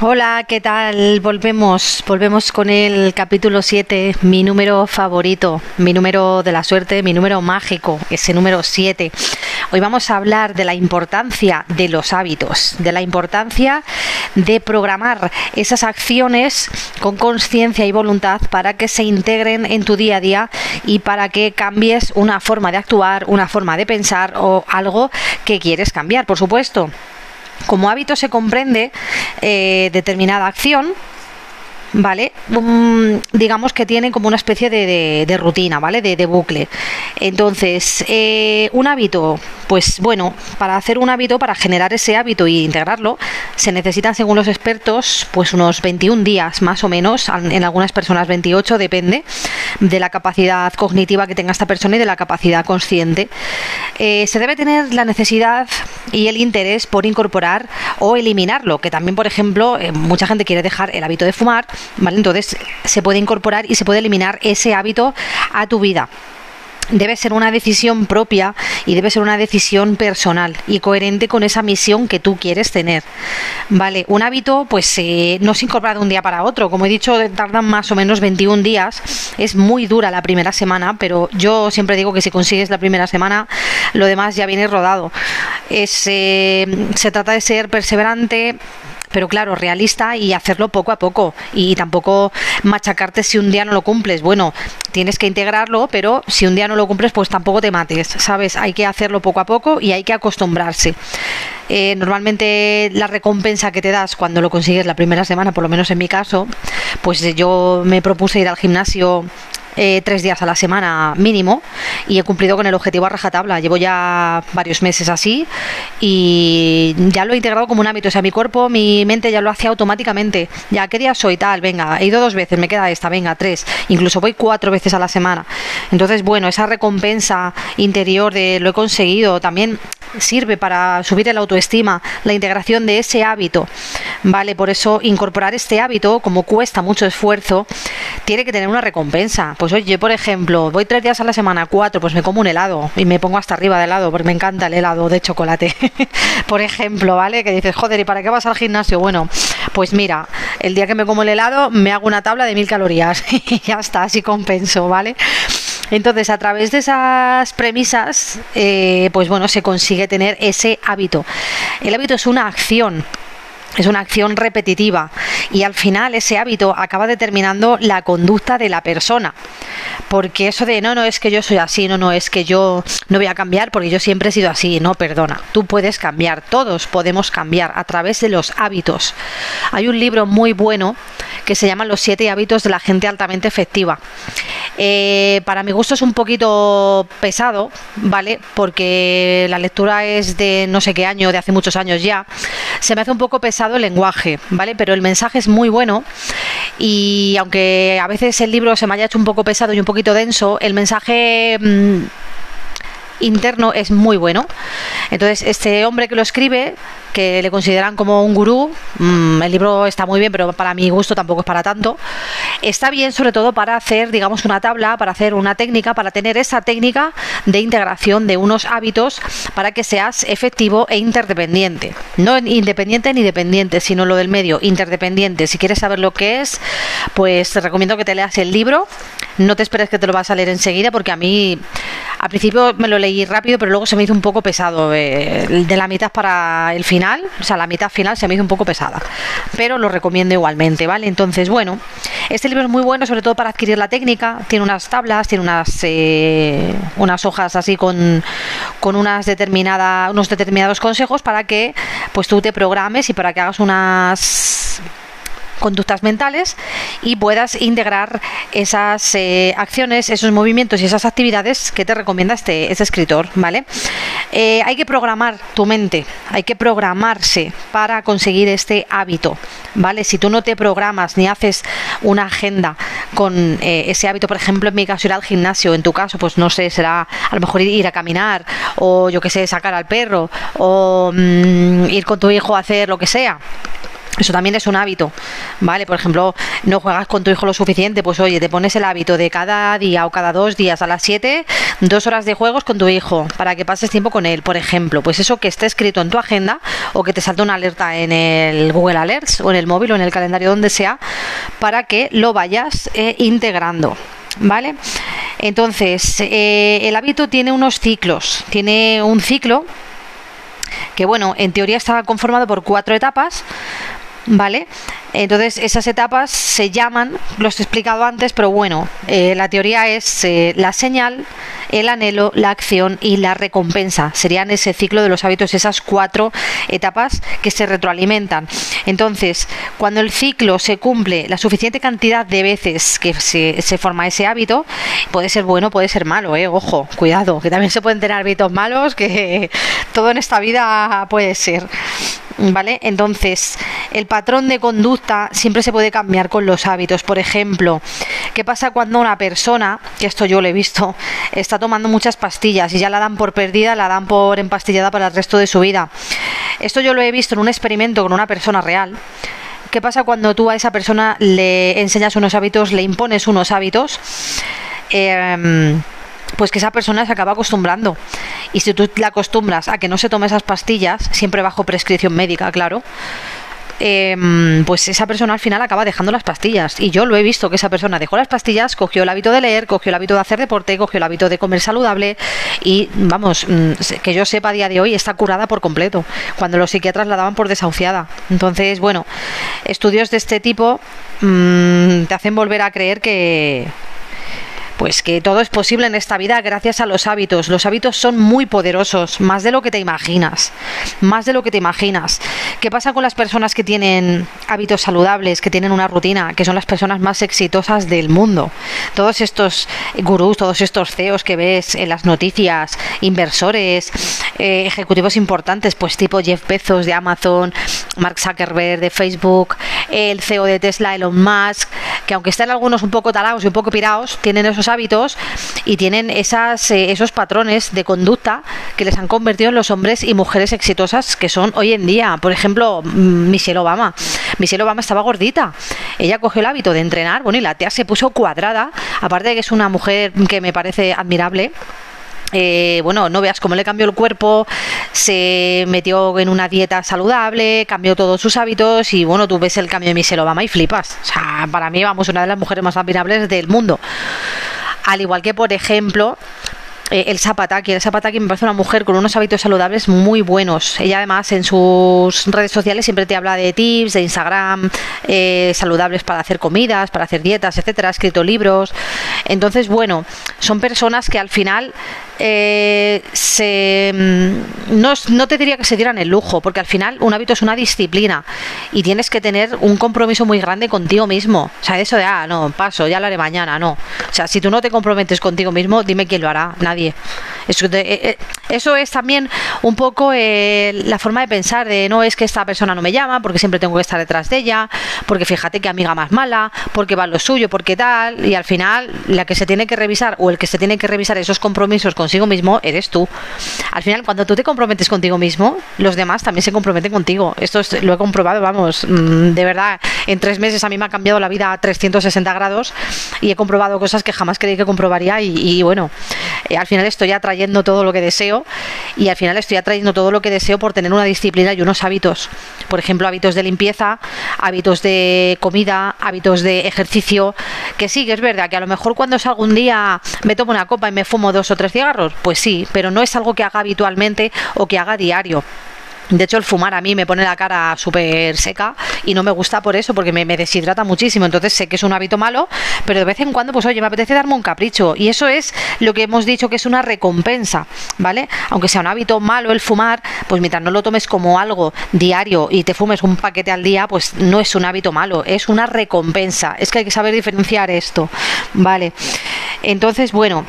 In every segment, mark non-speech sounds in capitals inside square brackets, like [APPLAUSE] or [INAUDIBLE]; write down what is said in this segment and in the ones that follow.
Hola, ¿qué tal? Volvemos, volvemos con el capítulo 7, mi número favorito, mi número de la suerte, mi número mágico, ese número 7. Hoy vamos a hablar de la importancia de los hábitos, de la importancia de programar esas acciones con conciencia y voluntad para que se integren en tu día a día y para que cambies una forma de actuar, una forma de pensar o algo que quieres cambiar, por supuesto. Como hábito se comprende eh, determinada acción ¿vale? digamos que tienen como una especie de, rutina, ¿vale? De, bucle. Entonces, eh, un hábito, pues bueno, para hacer un hábito, para generar ese hábito y integrarlo, se necesitan, según los expertos, pues unos 21 días más o menos, en algunas personas 28, depende de la capacidad cognitiva que tenga esta persona y de la capacidad consciente. Eh, se debe tener la necesidad y el interés por incorporar o eliminarlo, que también, por ejemplo, eh, mucha gente quiere dejar el hábito de fumar, ¿vale? Entonces se puede incorporar y se puede eliminar ese hábito a tu vida debe ser una decisión propia y debe ser una decisión personal y coherente con esa misión que tú quieres tener. Vale, un hábito pues eh, no se incorpora de un día para otro, como he dicho, tardan más o menos 21 días, es muy dura la primera semana, pero yo siempre digo que si consigues la primera semana, lo demás ya viene rodado. Es, eh, se trata de ser perseverante, pero claro, realista y hacerlo poco a poco y tampoco machacarte si un día no lo cumples. Bueno, tienes que integrarlo, pero si un día no lo cumples, pues tampoco te mates, ¿sabes? Hay que hacerlo poco a poco y hay que acostumbrarse. Eh, normalmente la recompensa que te das cuando lo consigues la primera semana, por lo menos en mi caso, pues yo me propuse ir al gimnasio eh, tres días a la semana mínimo y he cumplido con el objetivo a rajatabla. Llevo ya varios meses así y ya lo he integrado como un hábito. O sea, mi cuerpo, mi mente ya lo hace automáticamente. Ya, ¿qué día soy? Tal, venga, he ido dos veces, me queda esta, venga, tres. Incluso voy cuatro veces a la semana. Entonces, bueno, esa recompensa interior de lo he conseguido también sirve para subir el autoestima, la integración de ese hábito. Vale, por eso incorporar este hábito, como cuesta mucho esfuerzo, tiene que tener una recompensa. Pues oye, por ejemplo, voy tres días a la semana, cuatro, pues me como un helado y me pongo hasta arriba del helado, porque me encanta el helado de chocolate. [LAUGHS] por ejemplo, ¿vale? Que dices, joder, ¿y para qué vas al gimnasio? Bueno, pues mira, el día que me como el helado me hago una tabla de mil calorías [LAUGHS] y ya está, así compenso, ¿vale? Entonces, a través de esas premisas, eh, pues bueno, se consigue tener ese hábito. El hábito es una acción, es una acción repetitiva y al final ese hábito acaba determinando la conducta de la persona. Porque eso de no, no es que yo soy así, no, no es que yo no voy a cambiar porque yo siempre he sido así, no, perdona, tú puedes cambiar, todos podemos cambiar a través de los hábitos. Hay un libro muy bueno que se llama Los siete hábitos de la gente altamente efectiva. Eh, para mi gusto es un poquito pesado, ¿vale? Porque la lectura es de no sé qué año, de hace muchos años ya. Se me hace un poco pesado el lenguaje, ¿vale? Pero el mensaje es muy bueno y aunque a veces el libro se me haya hecho un poco pesado y un poquito denso, el mensaje... Mm, interno es muy bueno. Entonces, este hombre que lo escribe, que le consideran como un gurú, mm, el libro está muy bien, pero para mi gusto tampoco es para tanto. Está bien sobre todo para hacer, digamos, una tabla, para hacer una técnica, para tener esa técnica de integración de unos hábitos para que seas efectivo e interdependiente. No independiente ni dependiente, sino lo del medio, interdependiente. Si quieres saber lo que es, pues te recomiendo que te leas el libro. No te esperes que te lo vas a leer enseguida, porque a mí al principio me lo leí rápido, pero luego se me hizo un poco pesado. Eh, de la mitad para el final, o sea, la mitad final se me hizo un poco pesada. Pero lo recomiendo igualmente, ¿vale? Entonces, bueno, este libro es muy bueno, sobre todo para adquirir la técnica. Tiene unas tablas, tiene unas, eh, unas hojas así con, con unas determinadas, unos determinados consejos para que pues tú te programes y para que hagas unas conductas mentales y puedas integrar esas eh, acciones, esos movimientos y esas actividades que te recomienda este, este escritor, ¿vale? Eh, hay que programar tu mente, hay que programarse para conseguir este hábito, ¿vale? Si tú no te programas ni haces una agenda con eh, ese hábito, por ejemplo, en mi caso ir al gimnasio, en tu caso, pues no sé, será a lo mejor ir a caminar o yo que sé, sacar al perro o mm, ir con tu hijo a hacer lo que sea eso también es un hábito, ¿vale? Por ejemplo, no juegas con tu hijo lo suficiente, pues oye, te pones el hábito de cada día o cada dos días a las 7 dos horas de juegos con tu hijo para que pases tiempo con él, por ejemplo, pues eso que esté escrito en tu agenda o que te salte una alerta en el Google Alerts o en el móvil o en el calendario donde sea para que lo vayas eh, integrando. ¿Vale? Entonces, eh, el hábito tiene unos ciclos. Tiene un ciclo que, bueno, en teoría está conformado por cuatro etapas, ¿vale? Entonces esas etapas se llaman, los he explicado antes, pero bueno, eh, la teoría es eh, la señal, el anhelo, la acción y la recompensa. Serían ese ciclo de los hábitos, esas cuatro etapas que se retroalimentan. Entonces, cuando el ciclo se cumple la suficiente cantidad de veces que se, se forma ese hábito, puede ser bueno, puede ser malo, ¿eh? ojo, cuidado, que también se pueden tener hábitos malos, que [LAUGHS] todo en esta vida puede ser. ¿Vale? Entonces, el patrón de conducta siempre se puede cambiar con los hábitos. Por ejemplo, ¿qué pasa cuando una persona, que esto yo lo he visto, está tomando muchas pastillas y ya la dan por perdida, la dan por empastillada para el resto de su vida? Esto yo lo he visto en un experimento con una persona real. ¿Qué pasa cuando tú a esa persona le enseñas unos hábitos, le impones unos hábitos? Eh, pues que esa persona se acaba acostumbrando. Y si tú la acostumbras a que no se tome esas pastillas, siempre bajo prescripción médica, claro, em, pues esa persona al final acaba dejando las pastillas. Y yo lo he visto que esa persona dejó las pastillas, cogió el hábito de leer, cogió el hábito de hacer deporte, cogió el hábito de comer saludable y, vamos, mm, que yo sepa a día de hoy está curada por completo, cuando los psiquiatras la daban por desahuciada. Entonces, bueno, estudios de este tipo mm, te hacen volver a creer que pues que todo es posible en esta vida gracias a los hábitos. Los hábitos son muy poderosos, más de lo que te imaginas, más de lo que te imaginas. ¿Qué pasa con las personas que tienen hábitos saludables, que tienen una rutina, que son las personas más exitosas del mundo? Todos estos gurús, todos estos CEOs que ves en las noticias, inversores, eh, ejecutivos importantes, pues tipo Jeff Bezos de Amazon, Mark Zuckerberg de Facebook, el CEO de Tesla, Elon Musk, que aunque estén algunos un poco talados y un poco pirados, tienen esos hábitos y tienen esas, eh, esos patrones de conducta que les han convertido en los hombres y mujeres exitosas que son hoy en día. Por ejemplo, mm, Michelle Obama. Michelle Obama estaba gordita. Ella cogió el hábito de entrenar, bueno, y la tía se puso cuadrada, aparte de que es una mujer que me parece admirable. Eh, bueno, no veas cómo le cambió el cuerpo, se metió en una dieta saludable, cambió todos sus hábitos y bueno, tú ves el cambio de Michelle Obama y flipas. O sea, para mí, vamos, una de las mujeres más admirables del mundo. Al igual que, por ejemplo, eh, el Zapataki. El Zapataki me parece una mujer con unos hábitos saludables muy buenos. Ella además en sus redes sociales siempre te habla de tips, de Instagram, eh, saludables para hacer comidas, para hacer dietas, etcétera. Ha escrito libros. Entonces, bueno, son personas que al final eh, se, mm, no, no, te diría que se dieran el lujo, porque al final un hábito es una disciplina y tienes que tener un compromiso muy grande contigo mismo. O sea, eso de, ah, no, paso, ya lo haré mañana, no. O sea, si tú no te comprometes contigo mismo, dime quién lo hará, nadie. Eso, eh, eh, eso es también un poco la forma de pensar de, no es que esta persona no me llama, porque siempre tengo que estar detrás de ella, porque fíjate que amiga más mala, porque va lo suyo, porque tal, y al final la que se tiene que revisar o el que se tiene que revisar esos compromisos con consigo mismo eres tú. Al final, cuando tú te comprometes contigo mismo, los demás también se comprometen contigo. Esto lo he comprobado, vamos, mm, de verdad, en tres meses a mí me ha cambiado la vida a 360 grados y he comprobado cosas que jamás creí que comprobaría y, bueno, eh, al final estoy atrayendo todo lo que deseo y al final estoy atrayendo todo lo que deseo por tener una disciplina y unos hábitos. Por ejemplo, hábitos de limpieza, hábitos de comida, hábitos de ejercicio, que sí, que es verdad que a lo mejor cuando salgo un día me tomo una copa y me fumo dos o tres cigarros, pues sí, pero no es algo que haga habitualmente o que haga diario. De hecho, el fumar a mí me pone la cara súper seca y no me gusta por eso, porque me, deshidrata muchísimo. Entonces sé que es un hábito malo, pero de vez en cuando, pues oye, me apetece darme un capricho. Y eso es lo que hemos dicho que es una recompensa, ¿vale? Aunque sea un hábito malo el fumar, pues mientras no lo tomes como algo diario y te fumes un paquete al día, pues no es un hábito malo, es una recompensa. Es que hay que saber diferenciar esto, ¿vale? Entonces, bueno.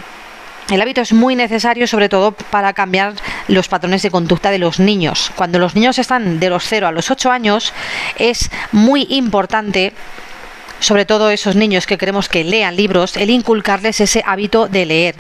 El hábito es muy necesario sobre todo para cambiar los patrones de conducta de los niños. Cuando los niños están de los 0 a los 8 años es muy importante sobre todo esos niños que queremos que lean libros, el inculcarles ese hábito de leer.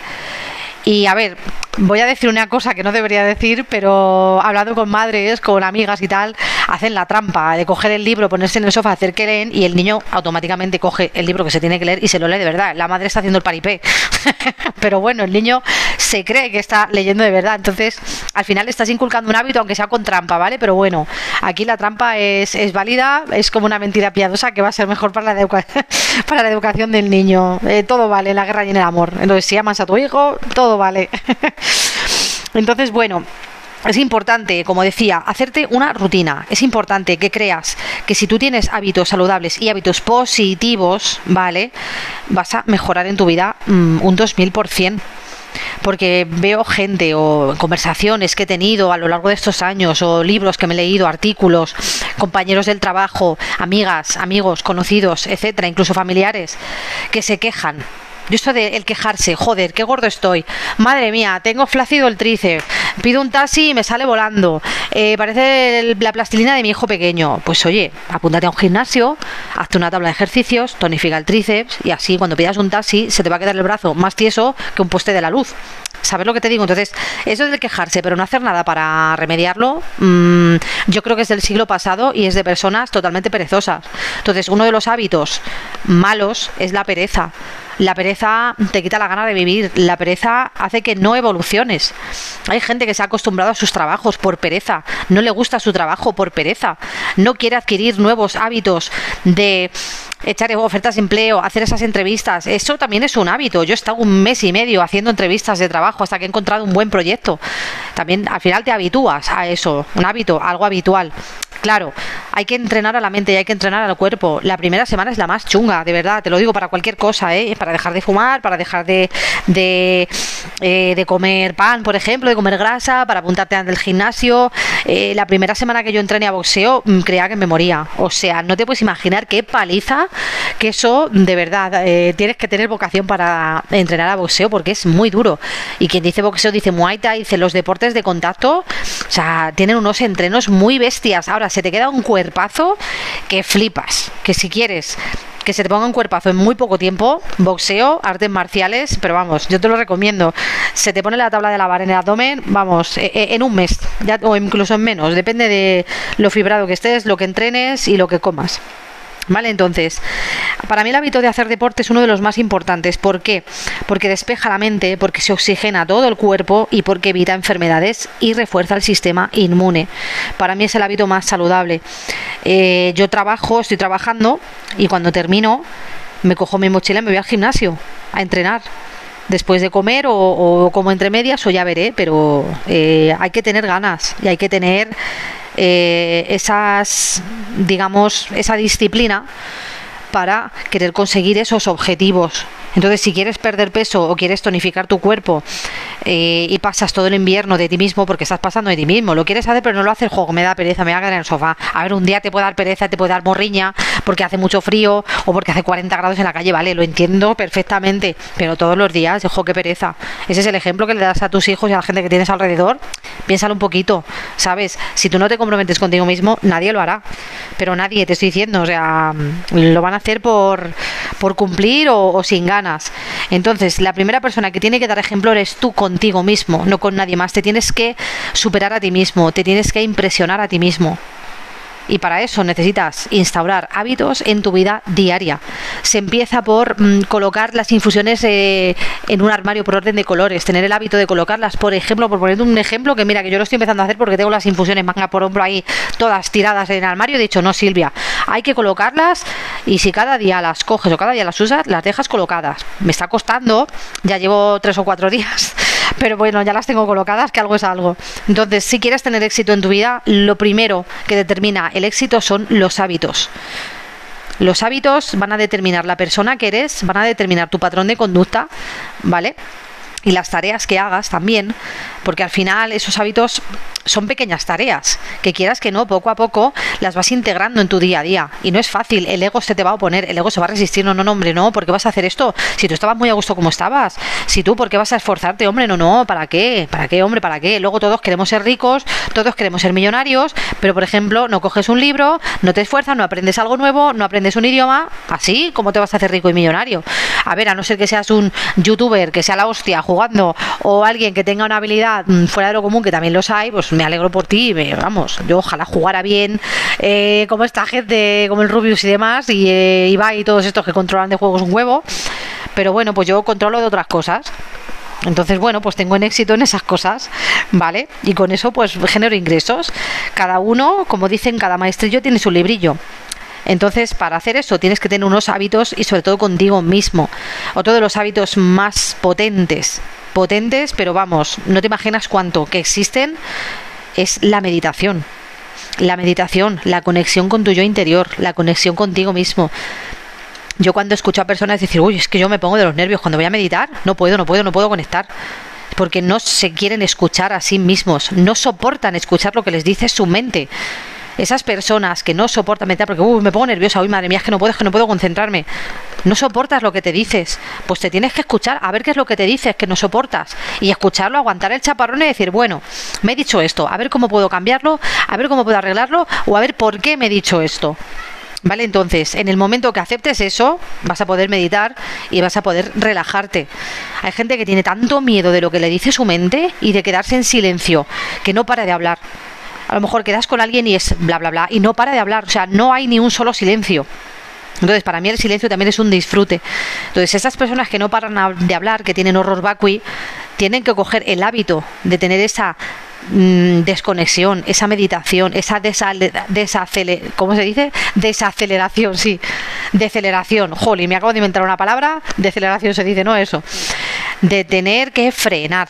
Y a ver, voy a decir una cosa que no debería decir, pero hablando con madres, con amigas y tal, hacen la trampa de coger el libro, ponerse en el sofá, hacer que leen y el niño automáticamente coge el libro que se tiene que leer y se lo lee de verdad. La madre está haciendo el paripé. [LAUGHS] pero bueno, el niño se cree que está leyendo de verdad. Entonces, al final estás inculcando un hábito, aunque sea con trampa, ¿vale? Pero bueno, aquí la trampa es, es válida, es como una mentira piadosa que va a ser mejor para la, [LAUGHS] para la educación del niño. Eh, todo vale, la guerra y en el amor. Entonces, si amas a tu hijo, todo vale. [LAUGHS] Entonces, bueno, es importante, como decía, hacerte una rutina. Es importante que creas que si tú tienes hábitos saludables y hábitos positivos, ¿vale? Vas a mejorar en tu vida mm, un 2000% porque veo gente o conversaciones que he tenido a lo largo de estos años o libros que me he leído, artículos, compañeros del trabajo, amigas, amigos, conocidos, etcétera, incluso familiares, que se quejan yo esto de el quejarse, joder, qué gordo estoy. Madre mía, tengo flácido el tríceps. Pido un taxi y me sale volando. Eh, parece la plastilina de mi hijo pequeño. Pues oye, apúntate a un gimnasio, hazte una tabla de ejercicios, tonifica el tríceps y así cuando pidas un taxi se te va a quedar el brazo más tieso que un poste de la luz. ¿Sabes lo que te digo? Entonces, eso es de quejarse, pero no hacer nada para remediarlo, mmm, yo creo que es del siglo pasado y es de personas totalmente perezosas. Entonces, uno de los hábitos malos es la pereza. La pereza te quita la gana de vivir, la pereza hace que no evoluciones. Hay gente que se ha acostumbrado a sus trabajos por pereza, no le gusta su trabajo por pereza, no quiere adquirir nuevos hábitos de echar ofertas de empleo, hacer esas entrevistas, eso también es un hábito. Yo he estado un mes y medio haciendo entrevistas de trabajo hasta que he encontrado un buen proyecto. También al final te habitúas a eso, un hábito, algo habitual. Claro, hay que entrenar a la mente y hay que entrenar al cuerpo. La primera semana es la más chunga, de verdad, te lo digo para cualquier cosa, ¿eh? para dejar de fumar, para dejar de, de, eh, de comer pan, por ejemplo, de comer grasa, para apuntarte al gimnasio. Eh, la primera semana que yo entrené a boxeo, mm, creía que me moría. O sea, no te puedes imaginar qué paliza, que eso, de verdad, eh, tienes que tener vocación para entrenar a boxeo porque es muy duro. Y quien dice boxeo dice muay thai, dice los deportes de contacto, o sea, tienen unos entrenos muy bestias. Ahora, se te queda un cuerpazo que flipas. Que si quieres que se te ponga un cuerpazo en muy poco tiempo, boxeo, artes marciales, pero vamos, yo te lo recomiendo. Se te pone la tabla de la barra en el abdomen, vamos, e, e, en un mes, ya, o incluso en menos, depende de lo fibrado que estés, lo que entrenes y lo que comas. ¿Vale? Entonces, para mí el hábito de hacer deporte es uno de los más importantes. ¿Por qué? Porque despeja la mente, porque se oxigena todo el cuerpo y porque evita enfermedades y refuerza el sistema inmune. Para mí es el hábito más saludable. Eh, yo trabajo, estoy trabajando y cuando termino me cojo mi mochila y me voy al gimnasio a entrenar después de comer o, como entre medias o ya veré, pero eh, hay que tener ganas y hay que tener eh, esas, digamos, esa disciplina para querer conseguir esos objetivos. Entonces, si quieres perder peso o quieres tonificar tu cuerpo eh, y pasas todo el invierno de ti mismo, porque estás pasando de ti mismo, lo quieres hacer, pero no lo haces, juego, me da pereza, me voy a quedar en el sofá. A ver, un día te puede dar pereza, te puede dar morriña, porque hace mucho frío o porque hace 40 grados en la calle, vale, lo entiendo perfectamente, pero todos los días, ojo, qué pereza. Ese es el ejemplo que le das a tus hijos y a la gente que tienes alrededor. Piénsalo un poquito, ¿sabes? Si tú no te comprometes contigo mismo, nadie lo hará. Pero nadie, te estoy diciendo, o sea, lo van a hacer por, por cumplir o, sin ganas. Entonces, la primera persona que tiene que dar ejemplo eres tú contigo mismo, no con nadie más. Te tienes que superar a ti mismo, te tienes que impresionar a ti mismo. Y para eso necesitas instaurar hábitos en tu vida diaria. Se empieza por mm, colocar las infusiones eh, en un armario por orden de colores, tener el hábito de colocarlas, por ejemplo, por poner un ejemplo, que mira, que yo lo estoy empezando a hacer porque tengo las infusiones manga por hombro ahí todas tiradas en el armario. He dicho, no, Silvia, hay que colocarlas y si cada día las coges o cada día las usas, las dejas colocadas. Me está costando, ya llevo tres o cuatro días pero bueno, ya las tengo colocadas, que algo es algo. Entonces, si quieres tener éxito en tu vida, lo primero que determina el éxito son los hábitos. Los hábitos van a determinar la persona que eres, van a determinar tu patrón de conducta, ¿vale? Y las tareas que hagas también, porque al final esos hábitos son pequeñas tareas, que quieras que no, poco a poco las vas integrando en tu día a día. Y no es fácil, el ego se te va a oponer, el ego se va a resistir, no, no, hombre, no, ¿por qué vas a hacer esto? Si tú estabas muy a gusto como estabas, si tú, ¿por qué vas a esforzarte, hombre? No, no, ¿para qué? ¿Para qué, hombre? ¿Para qué? Luego todos queremos ser ricos, todos queremos ser millonarios, pero por ejemplo, no coges un libro, no te esfuerzas, no aprendes algo nuevo, no aprendes un idioma, así, ¿cómo te vas a hacer rico y millonario? A ver, a no ser que seas un youtuber que sea la hostia jugando o alguien que tenga una habilidad mm, fuera de lo común, que también los hay, pues me alegro por ti, vamos, yo ojalá jugara bien eh, como esta gente, como el Rubius y demás, y eh, Ibai y todos estos que controlan de juegos un huevo, pero bueno, pues yo controlo de otras cosas. Entonces, bueno, pues tengo en éxito en esas cosas, ¿vale? Y con eso pues genero ingresos. Cada uno, como dicen, cada maestrillo tiene su librillo. Entonces, para hacer eso tienes que tener unos hábitos y sobre todo contigo mismo. Otro de los hábitos más potentes, potentes, pero vamos, no te imaginas cuánto que existen, es la meditación. La meditación, la conexión con tu yo interior, la conexión contigo mismo. Yo cuando escucho a personas decir, uy, es que yo me pongo de los nervios cuando voy a meditar, no puedo, no puedo, no puedo conectar. Porque no se quieren escuchar a sí mismos, no soportan escuchar lo que les dice su mente. Esas personas que no soportan meditar porque me pongo nerviosa, uy, madre mía, es que no puedo, es que no puedo concentrarme. No soportas lo que te dices, pues te tienes que escuchar a ver qué es lo que te dices, que no soportas. Y escucharlo, aguantar el chaparrón y decir, bueno, me he dicho esto, a ver cómo puedo cambiarlo, a ver cómo puedo arreglarlo o a ver por qué me he dicho esto. ¿Vale? Entonces, en el momento que aceptes eso, vas a poder meditar y vas a poder relajarte. Hay gente que tiene tanto miedo de lo que le dice su mente y de quedarse en silencio, que no para de hablar. A lo mejor quedas con alguien y es bla, bla, bla, y no para de hablar. O sea, no hay ni un solo silencio. Entonces, para mí el silencio también es un disfrute. Entonces, esas personas que no paran de hablar, que tienen horror vacui, tienen que coger el hábito de tener esa Mm, desconexión, esa meditación, esa desaceleración, ¿cómo se dice? Desaceleración, sí, deceleración. Joli, me acabo de inventar una palabra, deceleración se dice, no eso. De tener que frenar,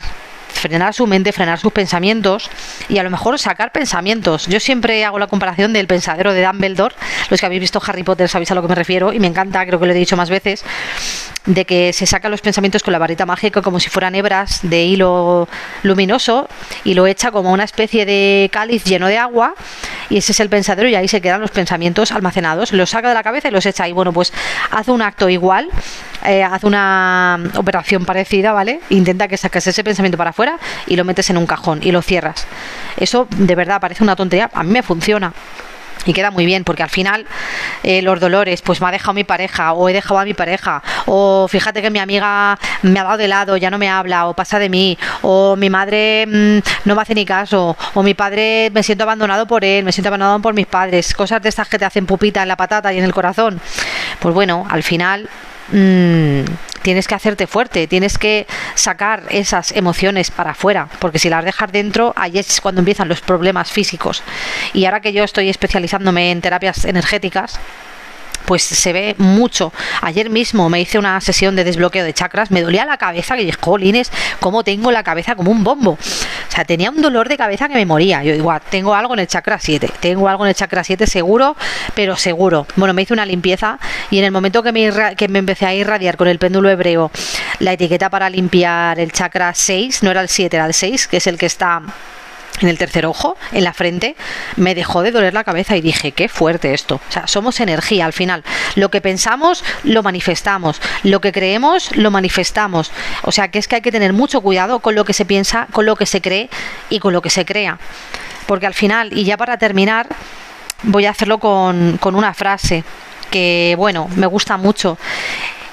frenar su mente, frenar sus pensamientos y a lo mejor sacar pensamientos. Yo siempre hago la comparación del pensadero de Dumbledore. Los que habéis visto Harry Potter sabéis a lo que me refiero y me encanta, creo que lo he dicho más veces, de que se sacan los pensamientos con la varita mágica como si fueran hebras de hilo luminoso y lo echa como una especie de cáliz lleno de agua y ese es el pensadero y ahí se quedan los pensamientos almacenados. Los saca de la cabeza y los echa ahí. Bueno, pues hace un acto igual, eh, hace una operación parecida, ¿vale? Intenta que saques ese pensamiento para afuera y lo metes en un cajón y lo cierras. Eso de verdad parece una tontería, a mí me funciona y queda muy bien porque al final eh, los dolores pues me ha dejado mi pareja o he dejado a mi pareja o fíjate que mi amiga me ha dado de lado ya no me habla o pasa de mí o mi madre mm, no me hace ni caso o mi padre me siento abandonado por él me siento abandonado por mis padres cosas de estas que te hacen pupita en la patata y en el corazón. Pues bueno al final mmm, tienes que hacerte fuerte, tienes que sacar esas emociones para afuera, porque si las dejas dentro, ahí es cuando empiezan los problemas físicos. Y ahora que yo estoy especializándome en terapias energéticas, pues se ve mucho. Ayer mismo me hice una sesión de desbloqueo de chakras, me dolía la cabeza, que dije, jolines, cómo tengo la cabeza como un bombo. O sea, tenía un dolor de cabeza que me moría. Yo digo, ah, tengo algo en el chakra 7, tengo algo en el chakra 7 seguro, pero seguro. Bueno, me hice una limpieza y en el momento que me, que me empecé a irradiar con el péndulo hebreo la etiqueta para limpiar el chakra 6, no era el 7, era el 6, que es el que está en el tercer ojo, en la frente, me dejó de doler la cabeza y dije, qué fuerte esto. O sea, somos energía al final. Lo que pensamos, lo manifestamos. Lo que creemos, lo manifestamos. O sea, que es que hay que tener mucho cuidado con lo que se piensa, con lo que se cree y con lo que se crea. Porque al final, y ya para terminar, voy a hacerlo con, con una frase que, bueno, me gusta mucho.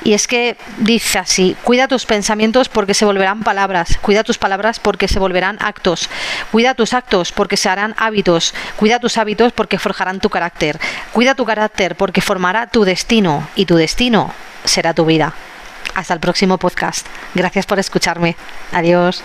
Y es que dice así, cuida tus pensamientos porque se volverán palabras, cuida tus palabras porque se volverán actos, cuida tus actos porque se harán hábitos, cuida tus hábitos porque forjarán tu carácter, cuida tu carácter porque formará tu destino y tu destino será tu vida. Hasta el próximo podcast. Gracias por escucharme. Adiós.